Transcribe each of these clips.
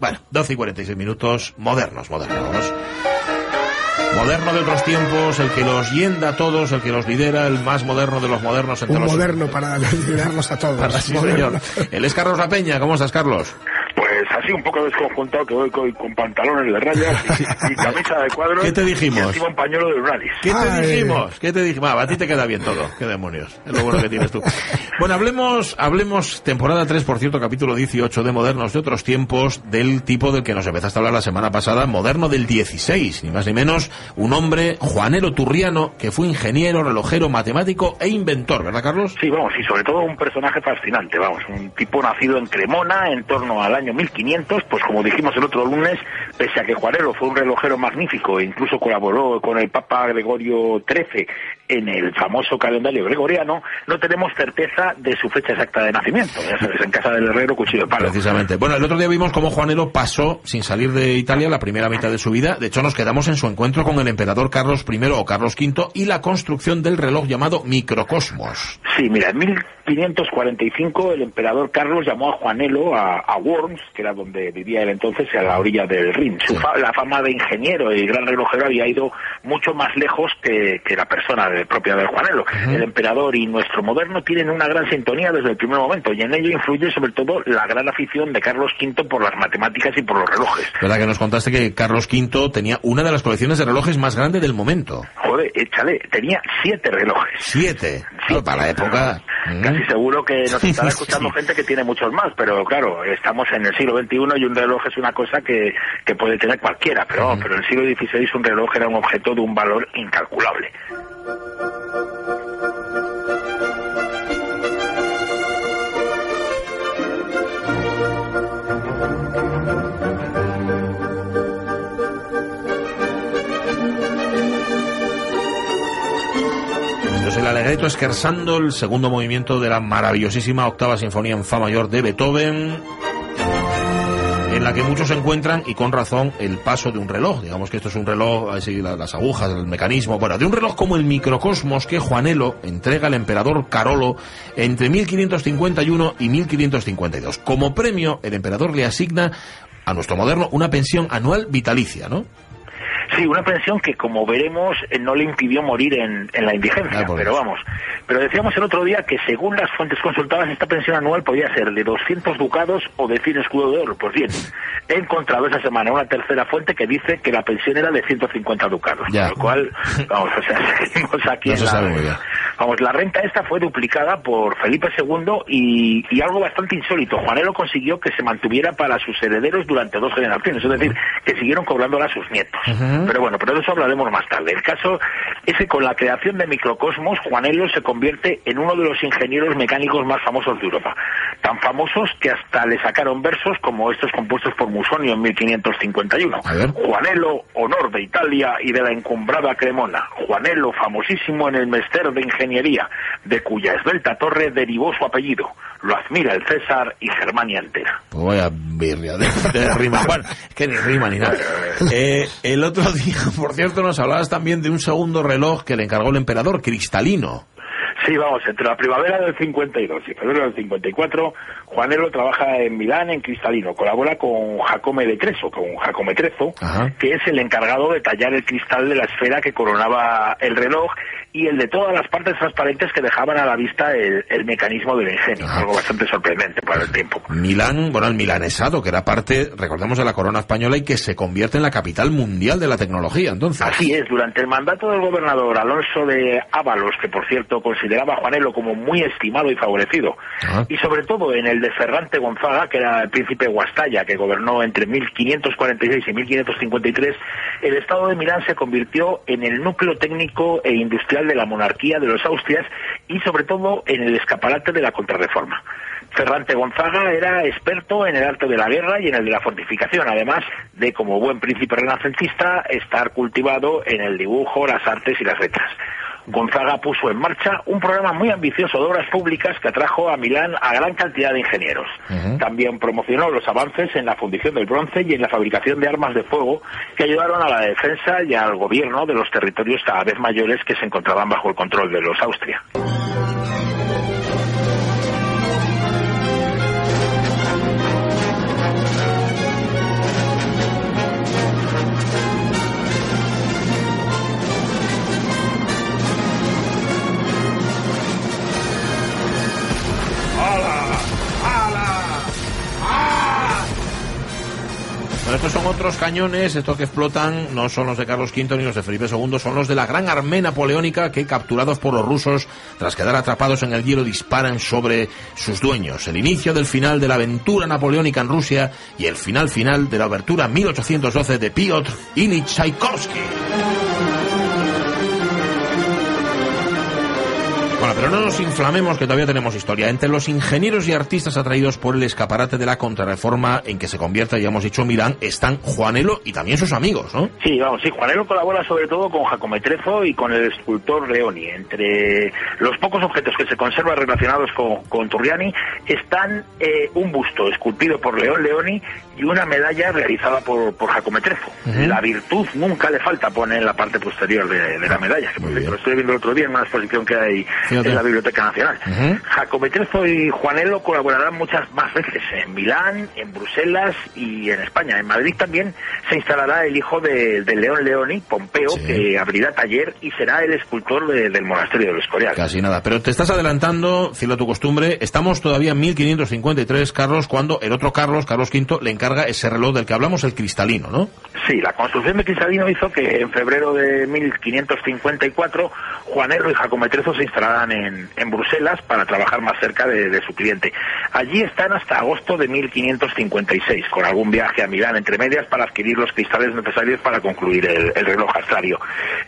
Bueno, 12 y 46 minutos, modernos, modernos. Moderno de otros tiempos, el que los yenda a todos, el que los lidera, el más moderno de los modernos entre Un moderno para liderarlos a todos. Para, sí, señor. Él es Carlos La Peña. ¿Cómo estás, Carlos? Así un poco desconjuntado que voy con, pantalones de rayas y, camisa de cuadros. ¿Qué te dijimos? Y un pañuelo de Radis. ¿Qué te dijimos? ¿Qué te dijimos? a ti te queda bien todo. Qué demonios. Es lo bueno que tienes tú. Bueno, hablemos, hablemos temporada 3, por cierto, capítulo 18 de Modernos de otros tiempos, del tipo del que nos empezaste a hablar la semana pasada, moderno del 16, ni más ni menos, un hombre, Juanero Turriano, que fue ingeniero, relojero, matemático e inventor, ¿verdad, Carlos? Sí, vamos, y sobre todo un personaje fascinante, vamos, un tipo nacido en Cremona en torno al año 1500, pues como dijimos el otro lunes, pese a que Juanero fue un relojero magnífico e incluso colaboró con el Papa Gregorio XIII en el famoso calendario gregoriano, no tenemos certeza de su fecha exacta de nacimiento. Ya sabes, en casa del herrero, cuchillo de palo. Precisamente. Bueno, el otro día vimos cómo Juanero pasó sin salir de Italia la primera mitad de su vida. De hecho, nos quedamos en su encuentro con el emperador Carlos I o Carlos V y la construcción del reloj llamado Microcosmos. Sí, mira, en 1545 el emperador Carlos llamó a Juanelo a, Worms, que era donde vivía él entonces, a la orilla del Rin. Su la fama de ingeniero y gran relojero había ido mucho más lejos que, la persona de, propia de Juanelo. El emperador y nuestro moderno tienen una gran sintonía desde el primer momento y en ello influye sobre todo la gran afición de Carlos V por las matemáticas y por los relojes. ¿Verdad que nos contaste que Carlos V tenía una de las colecciones de relojes más grandes del momento? Joder, échale, tenía siete relojes. ¿Siete? para la época... Casi seguro que nos estará escuchando gente que tiene muchos más, pero claro, estamos en el siglo XXI y un reloj es una cosa que, que puede tener cualquiera, pero, pero en el siglo XVI un reloj era un objeto de un valor incalculable. El Scherzando, el segundo movimiento de la maravillosísima octava sinfonía en fa mayor de Beethoven, en la que muchos encuentran, y con razón, el paso de un reloj. Digamos que esto es un reloj, así las agujas, el mecanismo, bueno, de un reloj como el microcosmos que Juanelo entrega al emperador Carolo entre 1551 y 1552. Como premio, el emperador le asigna a nuestro moderno una pensión anual vitalicia, ¿no? Sí, una pensión que, como veremos, eh, no le impidió morir en, la indigencia. Ah, pero vamos, pero decíamos el otro día que, según las fuentes consultadas, esta pensión anual podía ser de 200 ducados o de 100 escudo de oro. Pues bien, he encontrado esa semana una tercera fuente que dice que la pensión era de 150 ducados. Con lo cual, vamos, o sea, seguimos aquí en la... Vamos, la renta esta fue duplicada por Felipe II y, y algo bastante insólito. Juanelo consiguió que se mantuviera para sus herederos durante dos generaciones, es decir, que siguieron cobrándola a sus nietos. Pero bueno, pero de eso hablaremos más tarde. El caso es que con la creación de Microcosmos, Juanelo se convierte en uno de los ingenieros mecánicos más famosos de Europa. Tan famosos que hasta le sacaron versos como estos compuestos por Musonio en 1551. Juanelo, honor de Italia y de la encumbrada Cremona. Juanelo, famosísimo en el mester de ingeniería de cuya esbelta torre derivó su apellido. Lo admira el César y Germania entera. Pues vaya birria de, rima. Bueno, que ni rima ni nada. Eh, el otro día, por cierto, nos hablabas también de un segundo reloj que le encargó el emperador, cristalino. Sí, vamos, entre la primavera del 52 y febrero del 54, Juanelo trabaja en Milán en cristalino, colabora con Jacome de Creso, con Jacome Trezo, que es el encargado de tallar el cristal de la esfera que coronaba el reloj y el de todas las partes transparentes que dejaban a la vista el, mecanismo del ingenio, algo bastante sorprendente para el tiempo. Milán, bueno, el milanesado, que era parte, recordemos, de la corona española y que se convierte en la capital mundial de la tecnología, entonces. Así es, durante el mandato del gobernador Alonso de Ábalos, que por cierto consideraba a Juanelo como muy estimado y favorecido, y sobre todo en el de Ferrante Gonzaga, que era el príncipe Guastalla, que gobernó entre 1546 y 1553, el estado de Milán se convirtió en el núcleo técnico e industrial de la monarquía de los Austrias y sobre todo en el escaparate de la contrarreforma. Ferrante Gonzaga era experto en el arte de la guerra y en el de la fortificación, además de, como buen príncipe renacentista, estar cultivado en el dibujo, las artes y las letras. Gonzaga puso en marcha un programa muy ambicioso de obras públicas que atrajo a Milán a gran cantidad de ingenieros. También promocionó los avances en la fundición del bronce y en la fabricación de armas de fuego que ayudaron a la defensa y al gobierno de los territorios cada vez mayores que se encontraban bajo el control de los Austria. Otros cañones, estos que explotan no son los de Carlos V ni los de Felipe II, son los de la gran armée napoleónica que, capturados por los rusos, tras quedar atrapados en el hielo, disparan sobre sus dueños. El inicio del final de la aventura napoleónica en Rusia y el final final de la abertura 1812 de Piotr Ilyich Tchaikovsky. Pero no nos inflamemos que todavía tenemos historia. Entre los ingenieros y artistas atraídos por el escaparate de la contrarreforma en que se convierte, ya hemos dicho, Milán, están Juanelo y también sus amigos, ¿no? Sí, vamos, sí, Juanelo colabora sobre todo con Jacometrezo y con el escultor Leoni. Entre los pocos objetos que se conservan relacionados con, con Turriani están eh, un busto esculpido por León Leoni y una medalla realizada por, por Jacometrezo. La virtud nunca le falta, pone en la parte posterior de, la medalla. Que, lo estoy viendo el otro día en una exposición que hay en la Biblioteca Nacional. Uh y Juanelo colaborarán muchas más veces en Milán, en Bruselas y en España. En Madrid también se instalará el hijo de, León Leoni, Pompeo, que abrirá taller y será el escultor del monasterio del Escorial. Casi nada. Pero te estás adelantando, fiel a tu costumbre, estamos todavía en 1553, Carlos, cuando el otro Carlos, Carlos V, le encarga ese reloj del que hablamos, el cristalino, ¿no? Sí, la construcción de cristalino hizo que en febrero de 1554 Juanelo y Jacometrezo se instalaran en, en Bruselas para trabajar más cerca de, su cliente. Allí están hasta agosto de 1556, con algún viaje a Milán entre medias para adquirir los cristales necesarios para concluir el, reloj astrario.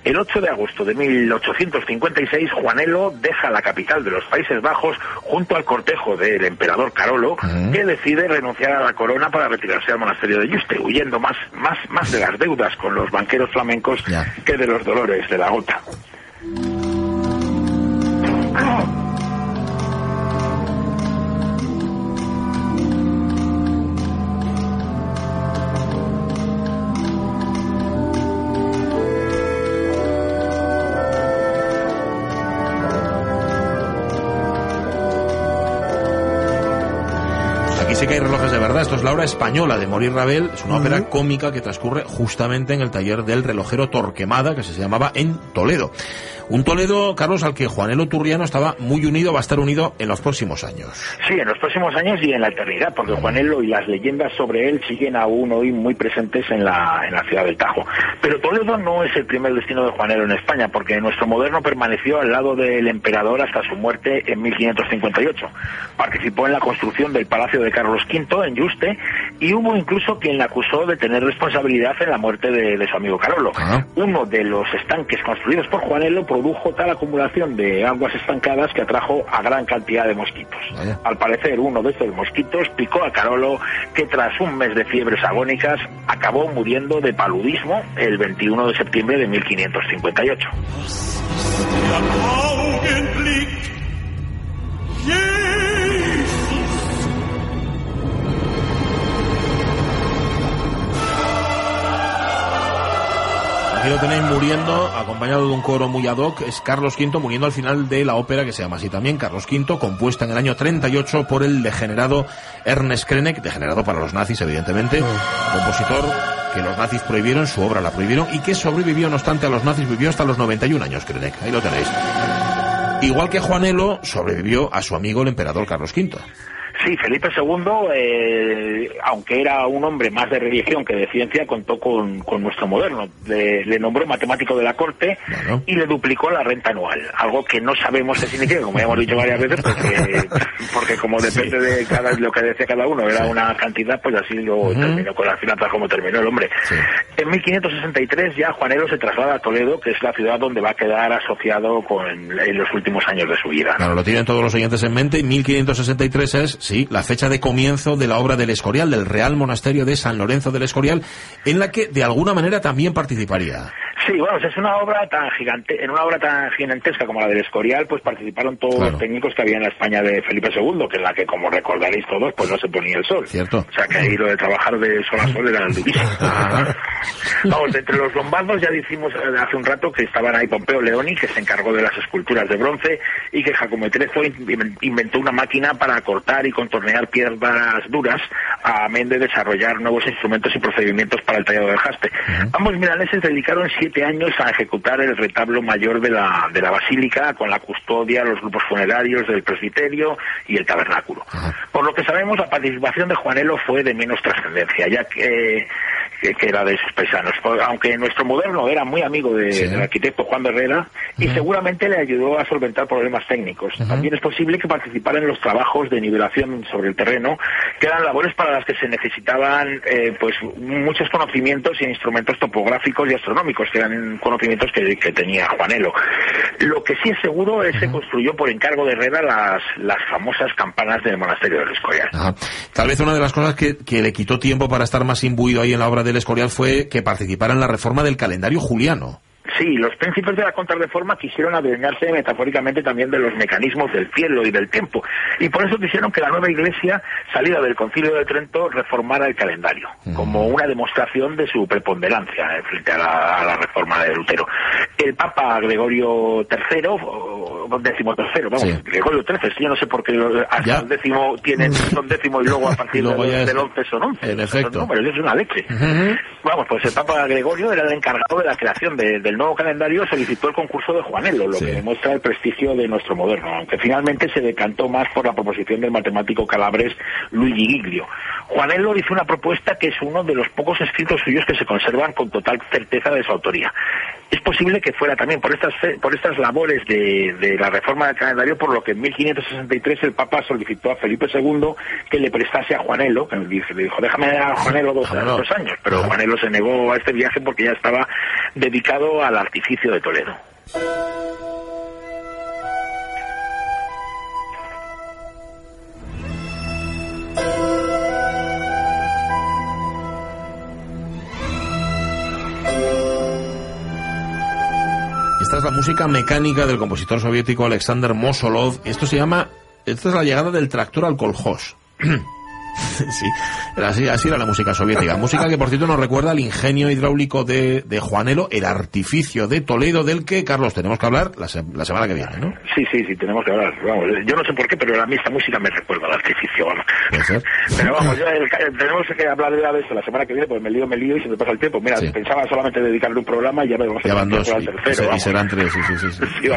El 8 de agosto de 1856, Juanelo deja la capital de los Países Bajos junto al cortejo del emperador Carolo, que decide renunciar a la corona para retirarse al monasterio de Yuste, huyendo más, más, más de las deudas con los banqueros flamencos que de los dolores de la gota. Sí que hay relojes de verdad. Esto es la obra española de Morir Rabel. Es una ópera cómica que transcurre justamente en el taller del relojero Torquemada, que se llamaba en Toledo. Un Toledo, Carlos, al que Juanelo Turriano estaba muy unido, va a estar unido en los próximos años. Sí, en los próximos años y en la eternidad, porque Juanelo y las leyendas sobre él siguen aún hoy muy presentes en la, en la ciudad del Tajo. Pero Toledo no es el primer destino de Juanelo en España, porque nuestro moderno permaneció al lado del emperador hasta su muerte en 1558. Participó en la construcción del Palacio de Carlos V en Yuste y hubo incluso quien le acusó de tener responsabilidad en la muerte de, su amigo Carolo. Ah. Uno de los estanques construidos por Juanelo produjo tal acumulación de aguas estancadas que atrajo a gran cantidad de mosquitos. Al parecer, uno de estos mosquitos picó a Carolo, que tras un mes de fiebres agónicas acabó muriendo de paludismo el 21 de septiembre de 1558. Aquí lo tenéis muriendo, acompañado de un coro muy ad hoc, es Carlos V muriendo al final de la ópera que se llama así también, Carlos V, compuesta en el año 38 por el degenerado Ernest Krenek, degenerado para los nazis evidentemente, compositor que los nazis prohibieron, su obra la prohibieron y que sobrevivió no obstante a los nazis, vivió hasta los 91 años Krenek, ahí lo tenéis. Igual que Juanelo sobrevivió a su amigo el emperador Carlos V. Sí, Felipe II, eh, aunque era un hombre más de religión que de ciencia, contó con, nuestro moderno. Le, nombró matemático de la corte y le duplicó la renta anual, algo que no sabemos qué significa, como ya hemos dicho varias veces, porque, como depende de cada, lo que decía cada uno, era una cantidad, pues así lo terminó con las finanzas como terminó el hombre. En 1563 ya Juanelo se traslada a Toledo, que es la ciudad donde va a quedar asociado con en los últimos años de su vida. Claro, lo tienen todos los oyentes en mente. 1563 es Sí, la fecha de comienzo de la obra del Escorial, del Real Monasterio de San Lorenzo del Escorial, en la que de alguna manera también participaría. Sí, bueno, es una obra tan gigante, en una obra tan gigantesca como la del Escorial, pues participaron todos los técnicos que había en la España de Felipe II, que es la que, como recordaréis todos, pues no se ponía el sol. Cierto. O sea, que ahí lo de trabajar de sol a sol era durísimo. Vamos, entre los lombardos ya dijimos eh, hace un rato que estaban ahí Pompeo Leoni, que se encargó de las esculturas de bronce, y que Jacomo Trezo inventó una máquina para cortar y contornear piedras duras, amén de desarrollar nuevos instrumentos y procedimientos para el tallado del jaspe. Ambos milaneses dedicaron siete años a ejecutar el retablo mayor de la, de la basílica con la custodia, los grupos funerarios del presbiterio y el tabernáculo. Por lo que sabemos, la participación de Juanelo fue de menos trascendencia, ya que que, era de esos paisanos. Aunque nuestro moderno era muy amigo del arquitecto Juan de Herrera y seguramente le ayudó a solventar problemas técnicos. También es posible que participara en los trabajos de nivelación sobre el terreno, que eran labores para las que se necesitaban eh, pues muchos conocimientos y instrumentos topográficos y astronómicos, que eran conocimientos que, tenía Juanelo. Lo que sí es seguro es que se construyó por encargo de Herrera las, las famosas campanas del monasterio del Escorial. Tal vez una de las cosas que, que le quitó tiempo para estar más imbuido ahí en la obra del Escorial fue que participara en la reforma del calendario juliano. Sí, los príncipes de la contrarreforma quisieron adueñarse metafóricamente también de los mecanismos del cielo y del tiempo. Y por eso quisieron que la nueva iglesia, salida del concilio de Trento, reformara el calendario, como una demostración de su preponderancia frente a la, reforma de Lutero. El Papa Gregorio III, décimo tercero, vamos, Gregorio XIII, yo no sé por qué hasta el décimo tienen son décimo y luego a partir del, once son once. En efecto. es una leche. Vamos, pues el Papa Gregorio era el encargado de la creación del nuevo calendario solicitó el concurso de Juanelo, lo que demuestra el prestigio de nuestro moderno, aunque finalmente se decantó más por la proposición del matemático calabres Luigi Giglio. Juanelo hizo una propuesta que es uno de los pocos escritos suyos que se conservan con total certeza de su autoría. Es posible que fuera también por estas, por estas labores de, la reforma del calendario, por lo que en 1563 el Papa solicitó a Felipe II que le prestase a Juanelo, que le dijo, déjame a Juanelo dos, dos años, pero Juanelo se negó a este viaje porque ya estaba dedicado al artificio de Toledo. Música mecánica del compositor soviético Alexander Mosolov. Esto se llama, esta es la llegada del tractor al. sí, así, así, era la música soviética. Música que, por cierto, nos recuerda al ingenio hidráulico de, de Juanelo, el artificio de Toledo, del que, Carlos, tenemos que hablar la, semana que viene, ¿no? Sí, sí, sí, tenemos que hablar. Vamos, yo no sé por qué, pero a mí esta música me recuerda al artificio, vamos. Pero vamos, tenemos que hablar de eso la semana que viene, pues me lío, me lío y se me pasa el tiempo. Mira, pensaba solamente dedicarle un programa y ya veremos ya van dos, tercero. Y, serán tres, sí, sí, sí.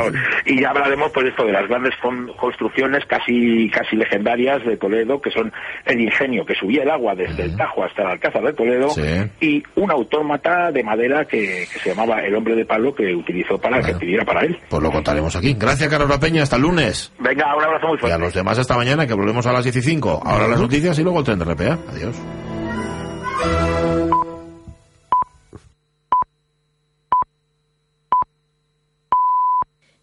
Y ya hablaremos, pues, esto de las grandes construcciones casi, casi legendarias de Toledo, que son el ingenio que subía el agua desde el Tajo hasta el Alcázar de Toledo y un autómata de madera que, se llamaba el hombre de palo que utilizó para que pidiera para él. Pues lo contaremos aquí. Gracias, Carlos La Peña. Hasta el lunes. Venga, un abrazo muy fuerte. Y a los demás hasta mañana, que volvemos a las 15 Ahora las noticias y luego el tren de RPA. Adiós.